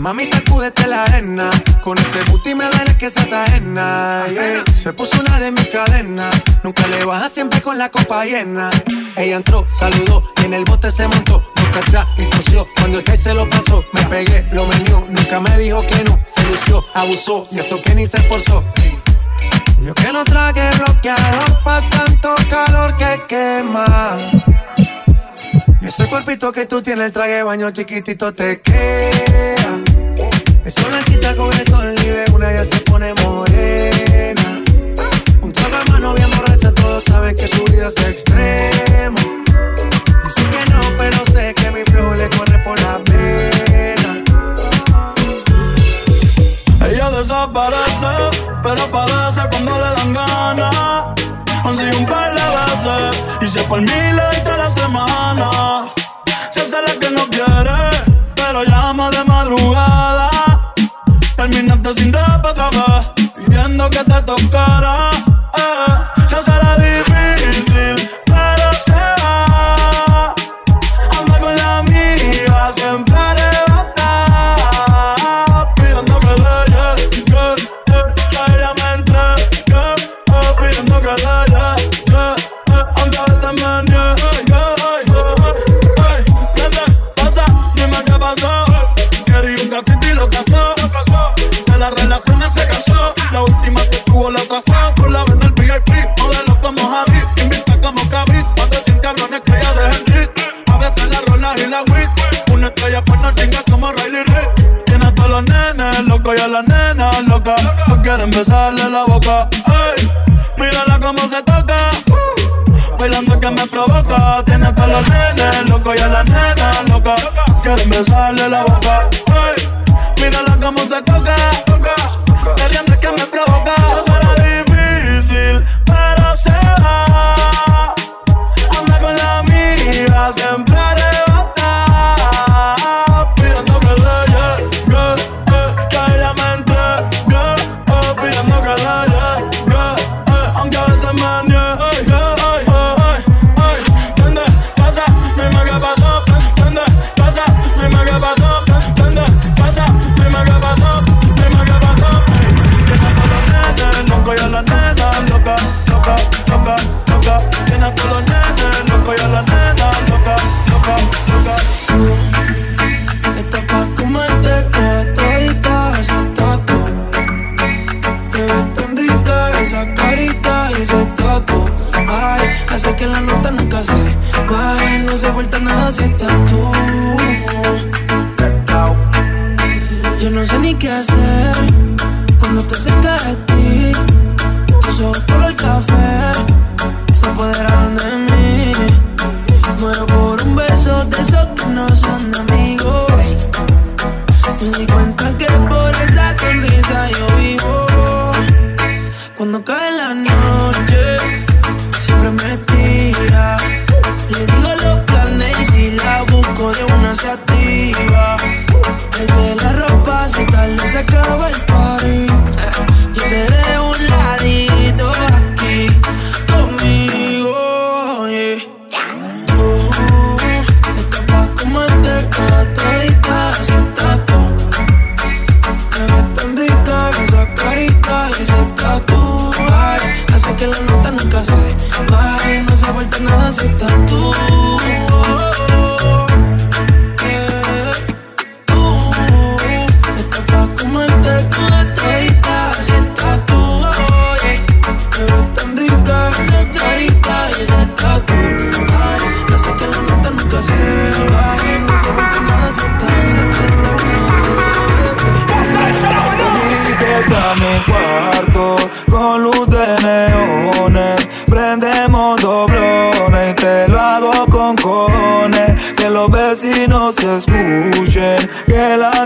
Mami, sacúdete la arena. Con ese booty me duele que se ajena. Se puso una de mis cadenas. Nunca le baja siempre con la copa llena. Ella entró, saludó y en el bote se montó. Nunca atrás y tosió. Cuando el que se lo pasó, me pegué, lo menió. Nunca me dijo que no. Se lució, abusó y eso que ni se esforzó. Yo que no traje bloqueador pa' tanto calor que quema. Y ese cuerpito que tú tienes, el traje baño chiquitito te queda. Esa blanquita con el sol y de una ya se pone morena. Un trago mano bien borracha, todos saben que su vida es extrema. Dice que no, pero sé que mi flow le corre por la pena. Ella desaparece, pero parece cuando le dan ganas. Sido un par de veces, y si es por mí le la semana. Se hace la que no quiere, pero llama de madrugada. Terminaste sin rap otra pidiendo que te tocara. No como Riley. Tiene todos los nenes locos y a las nenas locas. No quieren besarle la boca. Ey, mírala cómo se toca. Bailando que me provoca. Tiene a todos los nenes locos y a las nenas locas. Quieren besarle la boca. Ey, mírala cómo se toca.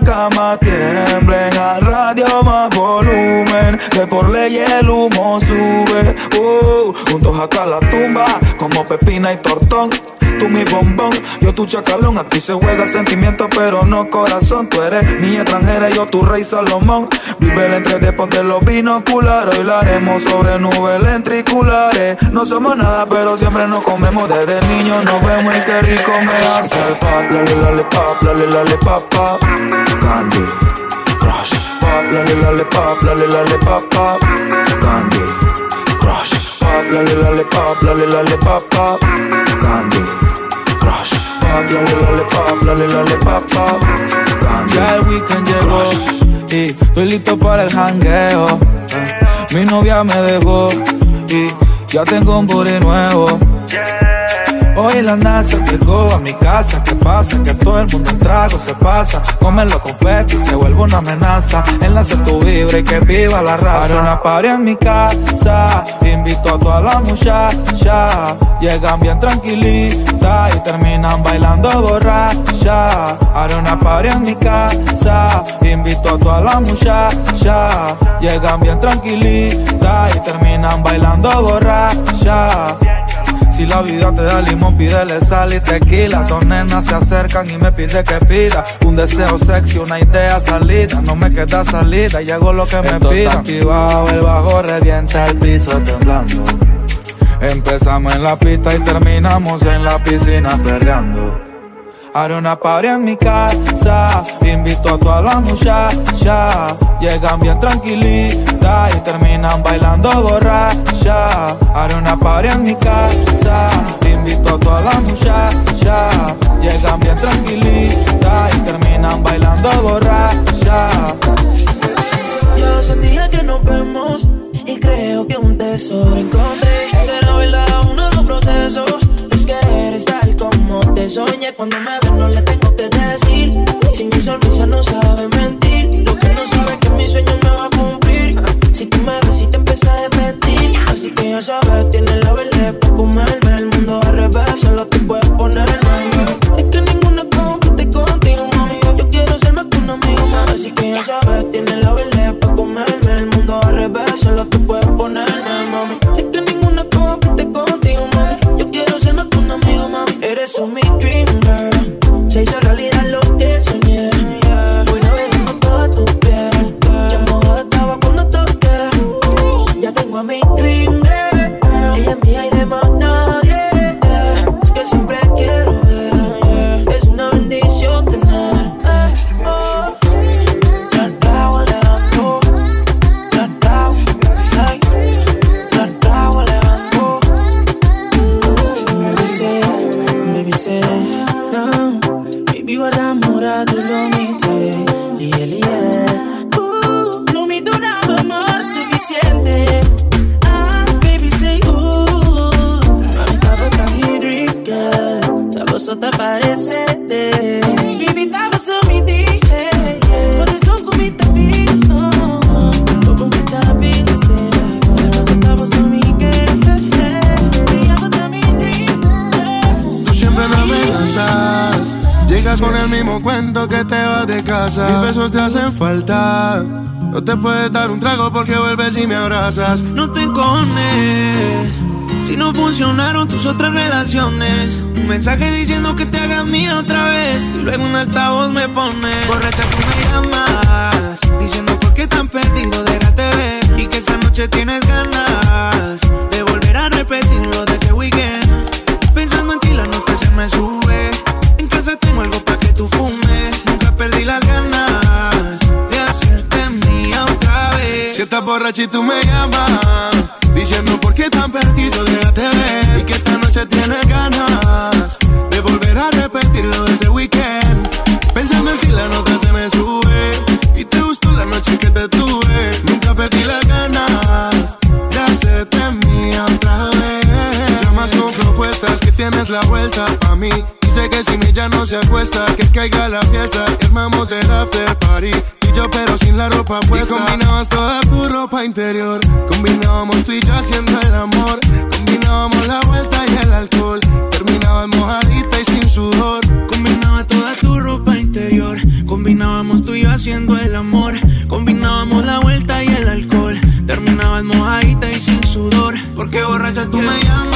cama tiemblen, al radio más que por ley el humo sube. Uh, juntos hasta la tumba, como pepina y tortón tú mi bombón, yo tu chacalón. Aquí se juega sentimiento, pero no corazón. Tú eres mi extranjera, yo tu rey Salomón. Vive el entre de ponte los binoculares. Hoy la haremos sobre nubes lentriculares. No somos nada, pero siempre nos comemos. Desde niño nos vemos y qué rico me hace el pop. Lale, lale, pop, lale, lale, pop, pop. Candy, crush. Pop, lale, lale, pop, lale, lale, pop, pop. Candy, crush. Pop, lale, lale, pop, lale, lale, pop, pop. Candy ya el weekend llegó y estoy listo para el jangueo. Mi novia me dejó y ya tengo un booty nuevo. Hoy la NASA llegó a mi casa. ¿Qué pasa? Que todo el mundo en trago se pasa. Comerlo con y se vuelve una amenaza. Enlace tu vibra y que viva la raza. Para una party en mi casa. Invito a toda la muchacha. Llegan bien tranquilitas y terminan bailando borracha. Haré una party en mi casa. Invito a toda la muchacha. Llegan bien tranquilitas y terminan bailando borracha. La vida te da limón, pídele sal y tequila. Dos nenas se acercan y me pide que pida. Un deseo sexy, una idea salida. No me queda salida y hago lo que me pida. activado, el bajo revienta el piso temblando. Empezamos en la pista y terminamos en la piscina perreando. Haré una party en mi casa, invito a todas las muchachas. Llegan bien tranquilitas y terminan bailando borracha. Haré una party en mi casa, invito a todas las muchachas. Llegan bien tranquilitas y terminan bailando borracha. Yo sentía que nos vemos y creo que un tesoro encontré. Era bailar uno de los procesos te soñé cuando me ves, no le tengo que decir. Si mi sonrisa no sabe mentir, lo que no sabe es que mi sueño me va a cumplir. Si tú me ves y te empieza a repetir, así que ya sabes, tienes la verde para comerme. El mundo al revés, solo te puedes poner, Es que ninguna compite contigo, mami. Yo quiero ser más que un amigo, mami. Así que ya sabes, tienes la verde para comerme. El mundo al revés, solo te puedes ponerme, mami. No te cones. Si no funcionaron tus otras relaciones. Un mensaje diciendo que te hagas mía otra vez. Y luego un altavoz me pone. Borracha y tú me llamas, diciendo por qué tan perdido, déjate ver. Y que esta noche tienes ganas de volver a repetir lo de ese weekend. Pensando en ti, la nota se me sube. Y te gustó la noche que te tuve. Nunca perdí las ganas de hacerte mía otra vez. Llamas con propuestas que tienes la vuelta a mí Sé que si mi ya no se acuesta, que caiga la fiesta, que armamos el after party. La ropa puesta. Y combinabas toda tu ropa interior. Combinábamos tú y yo haciendo el amor. Combinábamos la vuelta y el alcohol. Terminaba mojadita y sin sudor. Combinaba toda tu ropa interior Combinábamos tú y yo haciendo el amor. Combinábamos la vuelta y el alcohol. Terminabas mojadita y sin sudor. Porque borracha tú me llamas.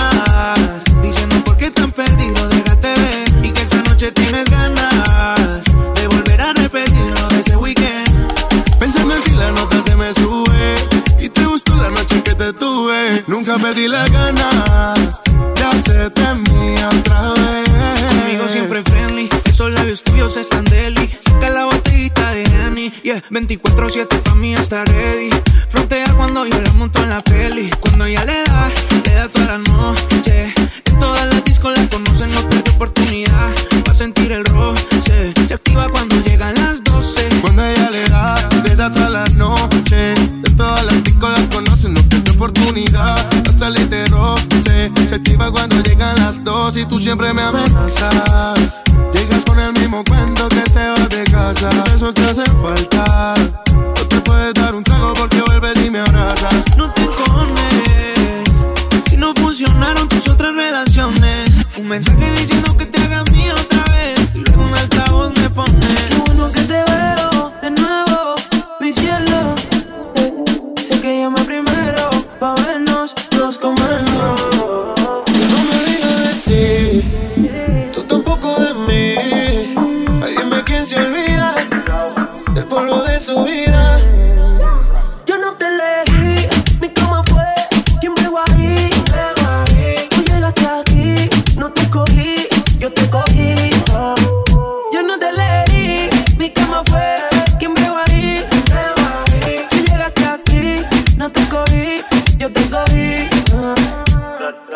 Nunca perdí las ganas de hacerte mía otra vez. Conmigo siempre friendly. Esos labios tuyos están deli. Saca la botellita de Annie. Yeah, 24-7 pa' mí está ready. Frontea cuando yo la monto en la peli.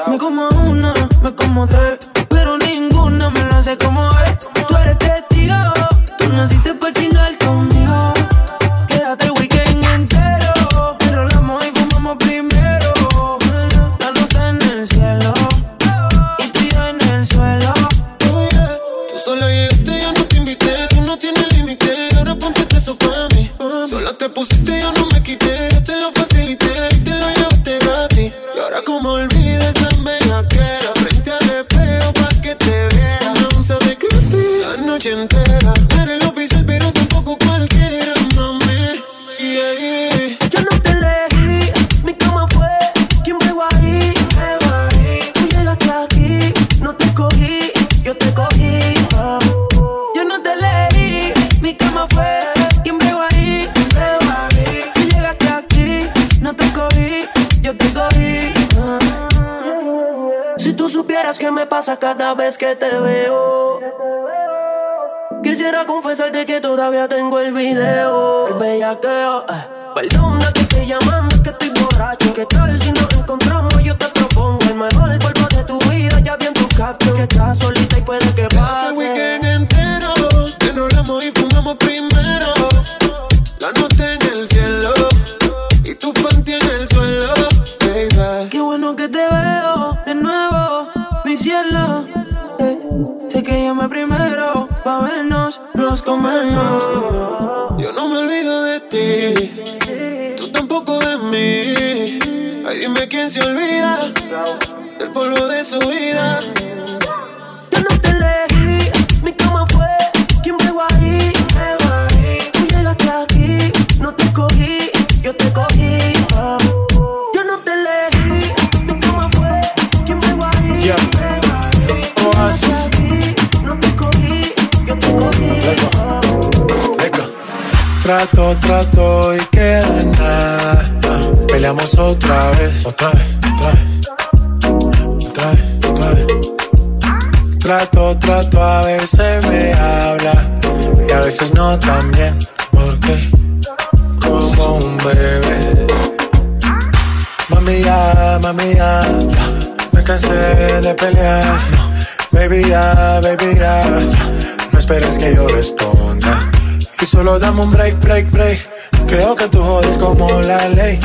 Me como una, me como tres, todavía tengo el video. El bellaqueo. eh. Perdona que estoy llamando, es que estoy borracho. ¿Qué tal si nos encontramos? Yo te propongo el mejor polvo de tu vida. Ya vi en tu caption que estás solita y puede que el pase. weekend entero. Te enrolamos y fumamos primero. La nota en el cielo. Y tu panty en el suelo, baby. Qué bueno que te veo de nuevo, mi cielo. Eh, sé que llamé primero Yo no me olvido de ti. Tú tampoco de mí. Ay, dime quién se olvida del polvo de su vida. Trato, trato y queda en nada. Peleamos otra vez, otra vez, otra vez. Otra vez, otra vez. Trato, trato, a veces me habla y a veces no también. Porque como un bebé. Mami ya, mami ya, ya. me cansé de pelear. No. Baby ya, baby ya, no esperes que yo responda. Solo dame un break, break, break. Creo que tú jodes como la ley.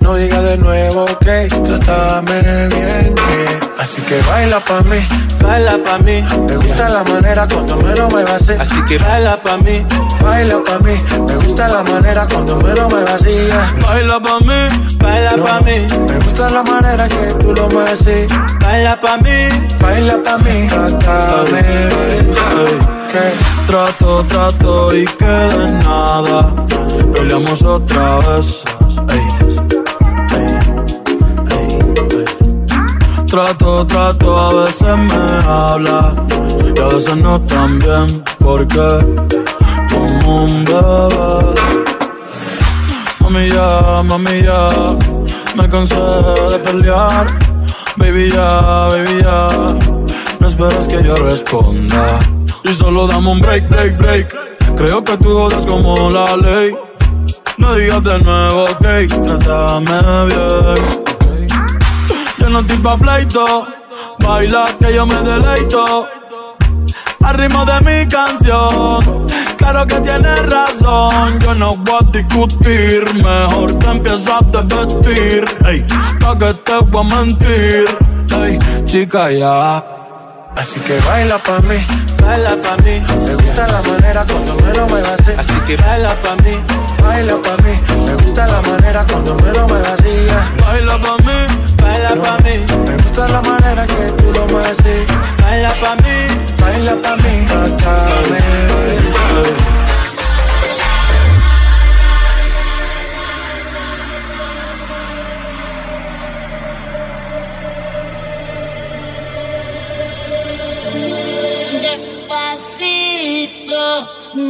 No diga de nuevo, ok. Trátame bien, que. Así que baila pa' mí. Baila pa' mí, Me gusta la manera cuando menos me vacía. así que baila pa' mí, Baila pa' mí. Me gusta la manera cuando menos me vacía. baila pa' mí, baila pa' mí, Me gusta la manera que tú lo así. baila pa' mí. Baila pa' mí. Trátame bien. Ey, Trato, trato y que de nada peleamos otra vez. Trato, trato, a veces me habla y a veces no tan bien, porque como un bebé. Mami ya, mami ya, me cansé de pelear. Baby ya, baby ya, no esperes que yo responda. Y solo dame un break, break, break. Creo que tú jodas como la ley. No digas de nuevo, ok, trátame bien no estoy pa' pleito. Baila que yo me deleito. Al ritmo de mi canción. Claro que tienes razón. Yo no voy a discutir. Mejor te empiezas a vestir. Ey, pa' que te voy a mentir. Ey, chica, ya. Así que baila pa' mí, baila pa' mí. Me gusta la manera cuando me lo me vacía. Así que baila pa' mí, baila pa' mí. Me gusta la manera cuando me lo me vacía. Baila pa' mí baila pa' mí. Me gusta la manera que tú lo mueves Baila pa' mí, baila pa' mí, trátame.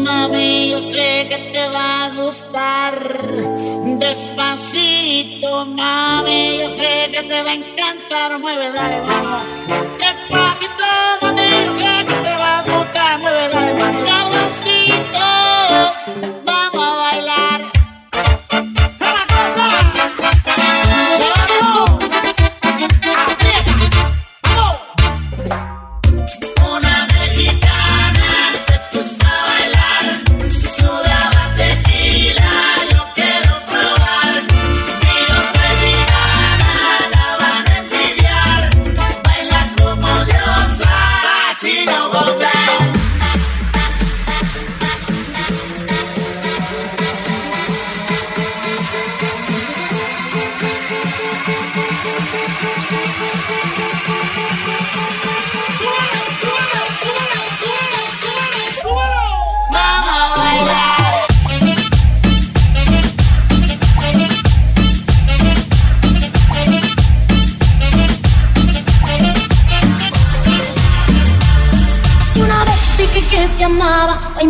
Mami, yo sé que te va a gustar Despacito, mami, yo sé que te va a encantar. Mueve, dale, vamos.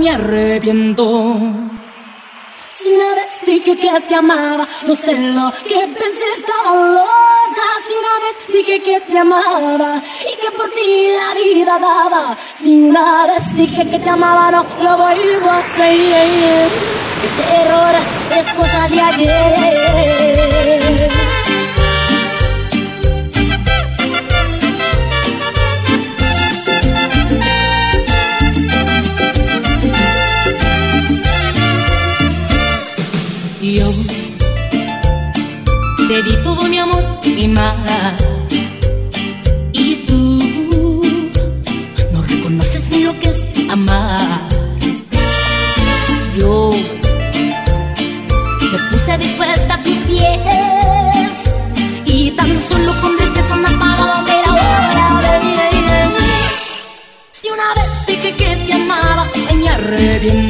Me arrepiento. Si una vez dije que te amaba, no sé lo que pensé, estaba loca. Si una vez dije que te amaba y que por ti la vida daba. Si una vez dije que te amaba, no lo vuelvo a hacer. Ese error es cosa de ayer. Te di todo mi amor y más. Y tú no reconoces ni lo que es amar. Yo me puse dispuesta a tus pies y tan solo con tristeza me apagaba ver ahora bien. Si una vez dije que te amaba, ay me arrepiento.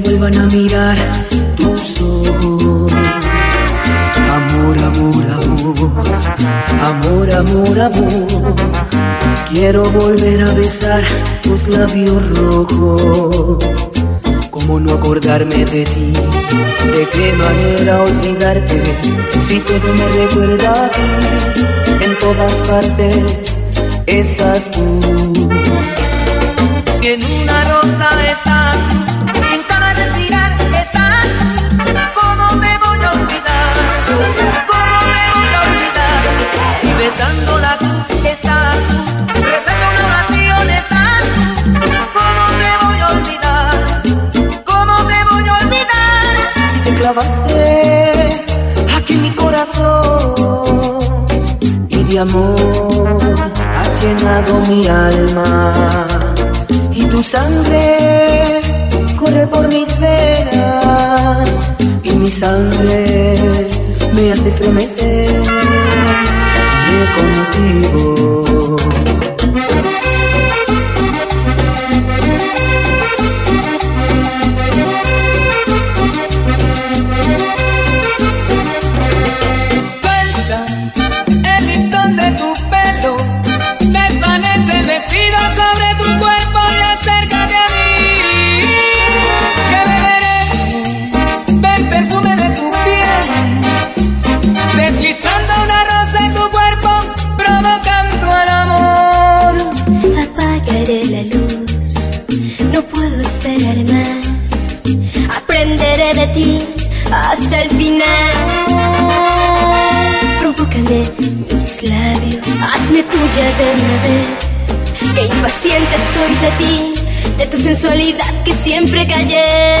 Vuelvan a mirar tus ojos. Amor, amor, amor, amor, amor, amor. Quiero volver a besar tus labios rojos. ¿Cómo no acordarme de ti? ¿De qué manera olvidarte? Si todo me recuerda a ti, en todas partes estás tú. Si en una rosa estás, sin Si besando la cruz estás, rezando una oración estás, ¿cómo me voy a olvidar? ¿Cómo me voy a olvidar? Si te clavaste aquí en mi corazón y de amor has llenado mi alma y tu sangre corre por mis venas y mi sangre me hace estremecer contigo. Tuya de una vez. Que impaciente estoy de ti, de tu sensualidad que siempre callé.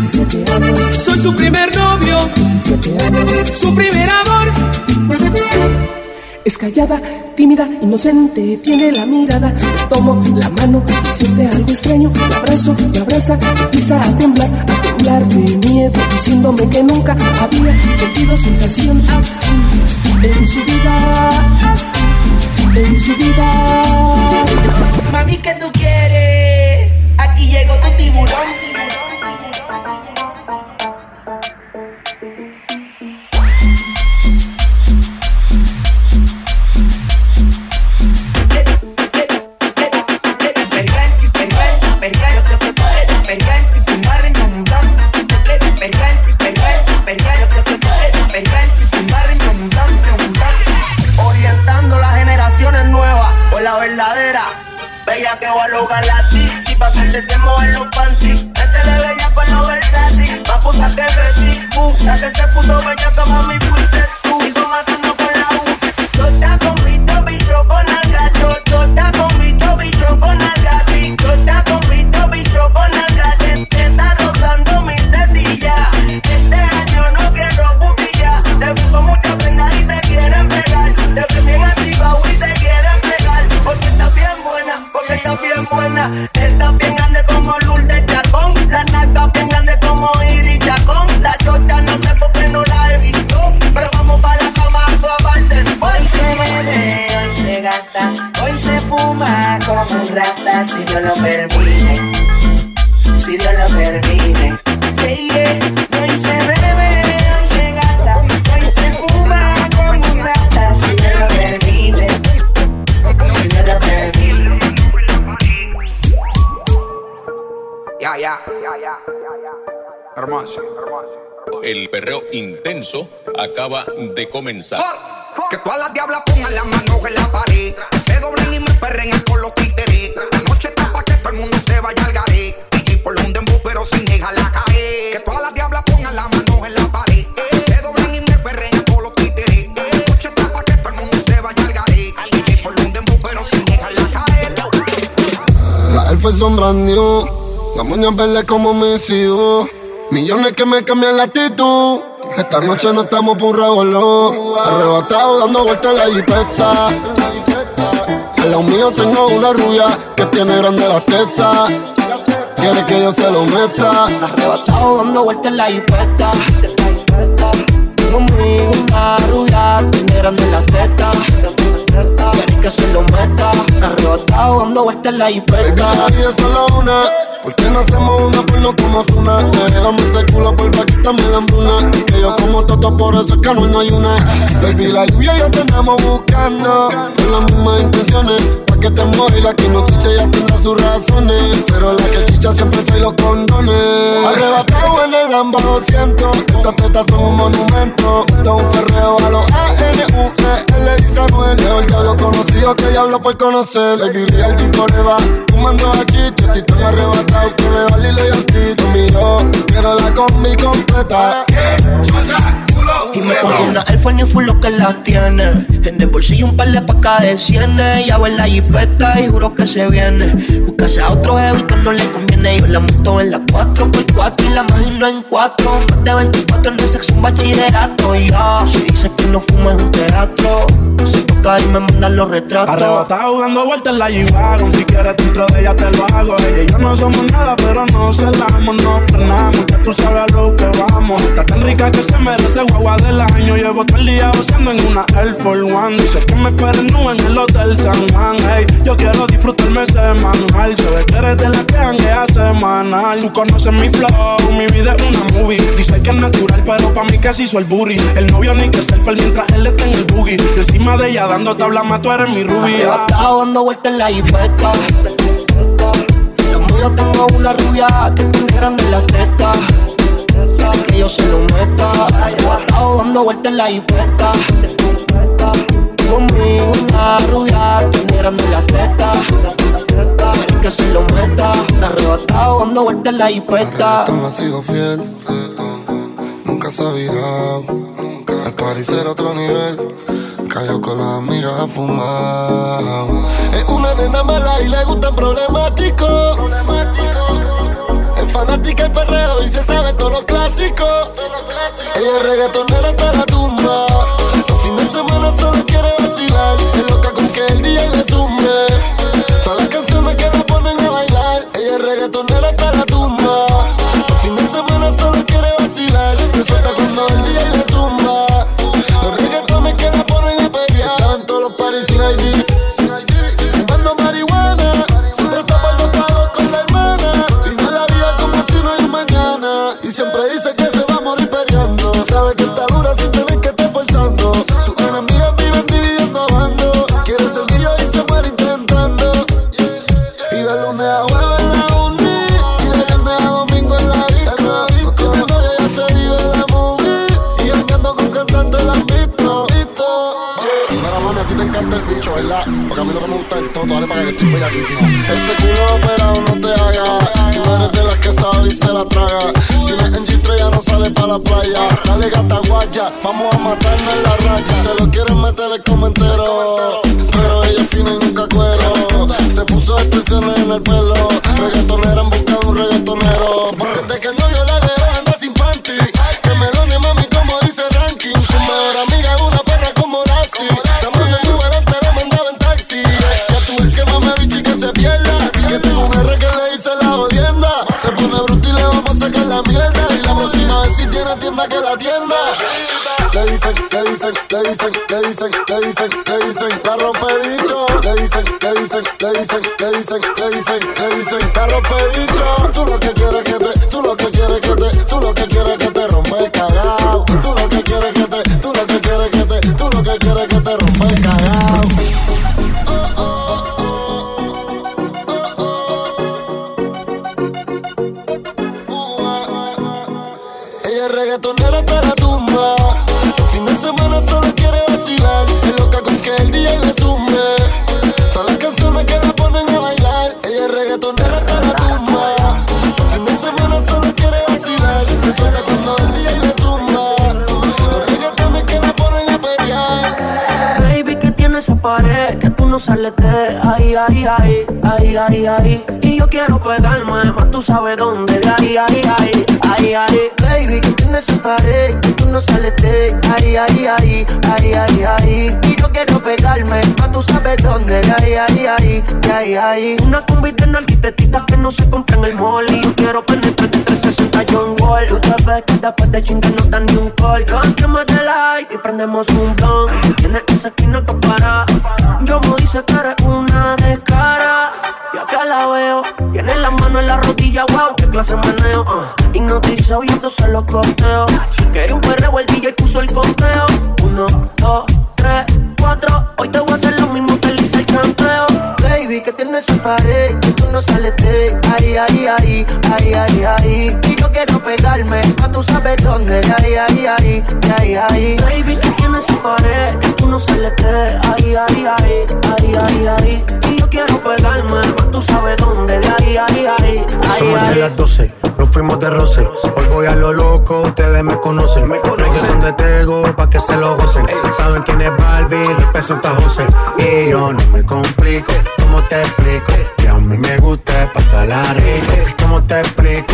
años. Soy su primer novio, 17 años. Su primer amor. Es callada, tímida, inocente, tiene la mirada. Tomo la mano y siente algo extraño. La abrazo, me abraza, empieza a temblar, a temblar de miedo, diciéndome que nunca había sentido sensación así en su vida, así en su vida. Mami, ¿qué tú quieres? Aquí llegó tu tiburón. Estás bien grande como Lourdes Chacón. La naca bien grande como Iris Chacón. La chota no sé por qué no la he visto. Pero vamos para la cama tú aparte. Hoy se bebe, hoy se gasta, hoy se fuma como un rata, si Dios lo permite, si Dios lo permite. Yeah. Hoy se bebe, Ya, ya, ya, ya, Hermoso. El perreo intenso acaba de comenzar. Que todas las diablas pongan las manos en la pared. Que se doblen y me perren con los títeres. La noche está pa' que todo el mundo se vaya al garé. Por un dembow, pero sin dejarla caer. Que todas las diablas pongan las manos en la pared. Que se doblen y me perren con los títeres. La noche está pa' que todo el mundo se vaya al garé. DJ por un dembow, pero sin dejarla caer. Las elfas son brand new, las moñas verdes como mis hijos. Millones que me cambian la actitud. Esta noche no estamos por un revolú. Arrebatado dando vueltas en la jipeta. Al lado mío tengo una rubia que tiene grande las tetas. Quiere que yo se lo meta. Arrebatado dando vueltas en la jipeta. Conmigo una rubia, tiene grande las tetas. Quiere que se lo meta. Arrebatado dando vueltas en la jipeta. La es solo una. ¿Por qué no hacemos una por no como una? Déjame ese culo, porfa, quítame la hambruna. Que yo como toto, por eso es que no hay una. Baby, la lluvia y yo te andamos buscando. Con las mismas intenciones. Pa' que te mueva la que no chicha ya tendrá sus razones. Pero la que chicha siempre trae los condones. Arrebatado en el Lamba 200. Esas tetas son un monumento. Esto es un perreo a los A-N-U-E. Le dice Anuel. Leo el diablo conocido que diablo por conocer. Baby, real G forever. Fumando aquí, te estoy arrebatado. Que me va Lilo y así conmigo. Quiero la combi completa. Y me pongo una Air Force full lo que las tiene. En el bolsillo un par de pacas de cienes. Ya en la jipeta y juro que se viene. Buscase a otro jevito no le conviene. Yo la monto en la 4x4 y la imagino en 4. Más de 24 en el sexo un bachillerato. Y ya, si dice que no fuma es un teatro. Se toca y me mandan los retratos. Arrebatado dando vueltas en la G-Wagon Si quieres dentro de ella te lo hago Ella y yo no somos nada pero no celamos No frenamos, que tú sabes a lo que vamos Está tan rica que se merece guagua del año Llevo todo el día gozando en una Air Force One. Dice que me esperen nube en el Hotel San Juan. Hey, Yo quiero disfrutarme semanal Se ve que eres de la que hanguea semanal. Tú conoces mi flow, mi vida es una movie. Dice que es natural pero pa' mí casi hizo el booty. El novio ni que selfie mientras él está en el boogie. Encima de ella dando tabla más tú eres mi rubia. Arrebatado dando vueltas en la jipeta. yo tengo una rubia que tiene grande las tetas. Yo se lo meta. Estado dando vueltas en la hipeta. Conmigo una rubia tiene grande las tetas. Quiere que se lo meta. Me arrebatado dando vueltas en la hipeta. no ha sido fiel, nunca se ha virado. Al parecer otro nivel, cayó con las amigas a fumar. Es una nena mala y le gustan problemáticos. Es fanática del perreo y se sabe todos los clásicos. Ella es reggaetonera hasta la tumba. Los fines de semana solo quiere vacilar. Es loca con que el día le sume. Todas las canciones que la ponen a bailar. Ella es reggaetonera hasta la vamos a matarnos en la raya Se lo quieren meter el como entero Pero ella fina y nunca cuero. Se puso expresiones en el pelo le dicen, le dicen, le dicen, le dicen, la rompe bicho. Le dicen, le dicen, le dicen, le dicen, le dicen, le dicen, la rompe bicho. Tú lo que quieres que te, tú lo que quieres que te, tú lo que quieres que te rompa el cagao. Tú lo que quieres que te, tú lo que quieres que te, tú lo que quieres que te rompa el cagao. Ella es reggaetonera hasta la sales de ahí, ahí, ahí, ahí, ahí, ahí. Y yo quiero pegarme, más tú sabes dónde, de ahí, ahí, ahí, ahí, ahí. Baby, que tienes esa pared que tú no sales de ahí, ahí, ahí, ahí, ahí, ahí. Y yo quiero pegarme, más tú sabes dónde, de ahí, ahí, ahí, de ahí, ahí. Una combi de arquitectitas que no se compra en el mall Y yo quiero penetrar de 360 John Wall Tú te ves que después de chingar no dan ni un call Cántrame de light y prendemos un blunt Tienes esa esquina que para Yo me dice que eres una descara Y acá la veo Tiene la mano en la rodilla, wow, qué clase de meneo uh. Hipnotizado oyéndose los costeos Quería un perreo, el DJ puso el conteo Uno, dos, tres, cuatro Hoy te voy a hacer lo mismo que le hice el canteo Baby, que tienes esa pared que tú no sales de ahí, ahí, ahí, ahí, ahí, ahí. Y yo quiero pegarme, más tú sabes ahí, de ahí, ahí. Baby, que tienes esa pared que tú no sales de ahí, ahí, ahí, ahí, ahí, ahí. Y yo quiero pegarme, más tú sabes dónde, de ahí, ahí, Somos de ahí. las 12, nos fuimos de roce. Hoy voy a lo loco, ustedes me conocen. Me conocen de Tego, pa' que se lo gocen. Saben quién es Barbie, representa a José. Y yo no me complico, ¿cómo te explico? Que a mí me gusta pasarla rico. ¿Cómo te explico?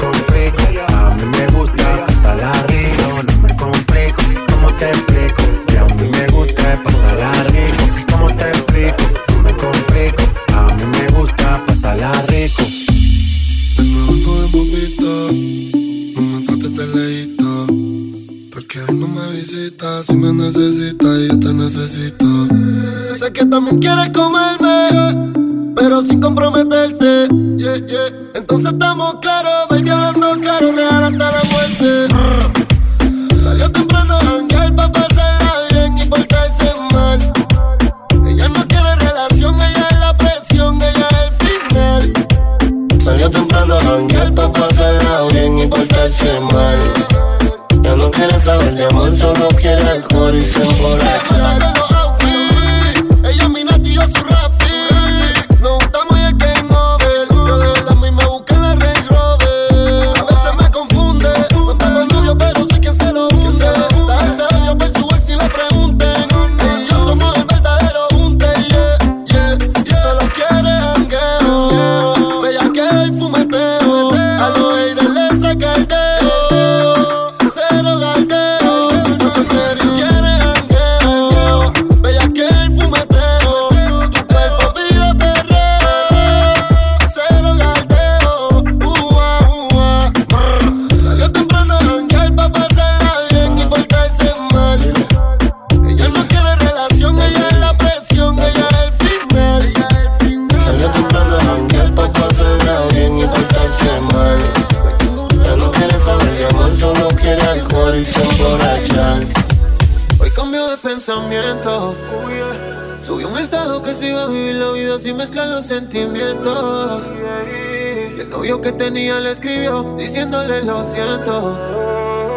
mí me gusta pasarla rico, no me complico, ¿cómo te explico? Que a mí me gusta pasarla rico, ¿cómo te explico? No me complico, a mí me gusta pasarla rico. El mejor no es no me trates de leíto, porque hoy no me visitas, si me necesitas yo te necesito. Sé que también quieres comerme, pero sin comprometerte, yeah, yeah. Entonces estamos claros, baby, hablando claro, real. Hoy cambio de pensamiento. Subí un estado que se iba a vivir la vida sin mezclar los sentimientos. Y el novio que tenía le escribió diciéndole lo siento,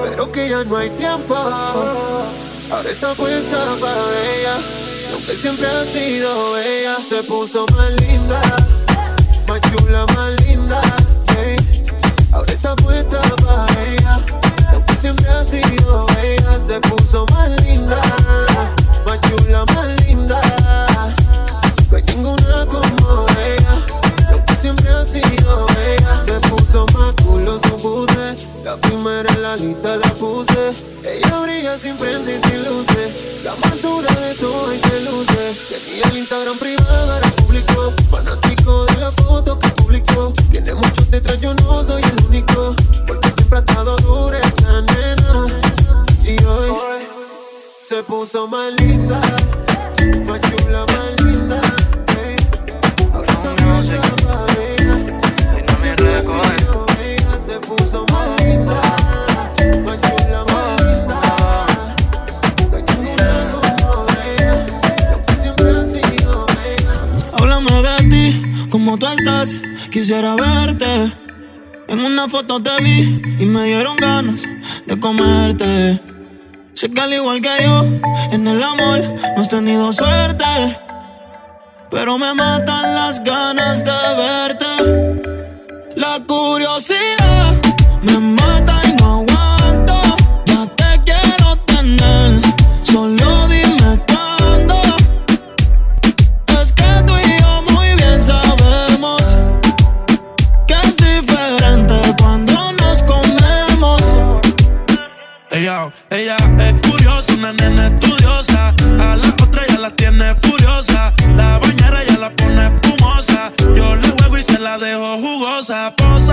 pero que ya no hay tiempo. Ahora está puesta para ella, y aunque siempre ha sido ella. Se puso más linda, más chula, más linda. Ahora está puesta siempre ha sido. Ella se puso más linda, más chula, más linda. No hay ninguna como ella. Lo que siempre ha sido. Ella se puso más culoso, puse. La primera en la lista la puse. Ella brilla sin prender y sin luz puso más linda, más chula, más linda. Se puso más linda, más chula, más linda. Háblame de ti, cómo tú estás, quisiera verte. En una foto te vi y me dieron ganas de comerte. Sé que al igual que yo, en el amor no has tenido suerte. Pero me matan las ganas de verte. La curiosidad. la pose.